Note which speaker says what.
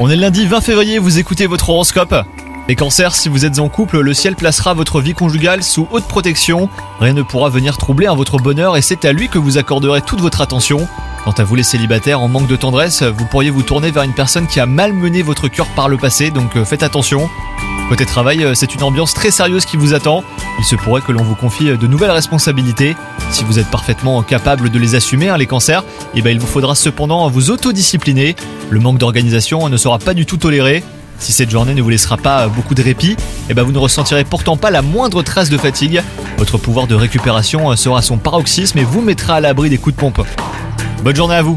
Speaker 1: On est lundi 20 février, vous écoutez votre horoscope. Les cancers, si vous êtes en couple, le ciel placera votre vie conjugale sous haute protection. Rien ne pourra venir troubler votre bonheur et c'est à lui que vous accorderez toute votre attention. Quant à vous les célibataires en manque de tendresse, vous pourriez vous tourner vers une personne qui a malmené votre cœur par le passé, donc euh, faites attention. Côté travail, euh, c'est une ambiance très sérieuse qui vous attend. Il se pourrait que l'on vous confie euh, de nouvelles responsabilités. Si vous êtes parfaitement capable de les assumer, hein, les cancers, eh ben, il vous faudra cependant vous autodiscipliner. Le manque d'organisation ne sera pas du tout toléré. Si cette journée ne vous laissera pas beaucoup de répit, eh ben vous ne ressentirez pourtant pas la moindre trace de fatigue. Votre pouvoir de récupération sera son paroxysme et vous mettra à l'abri des coups de pompe. Bonne journée à vous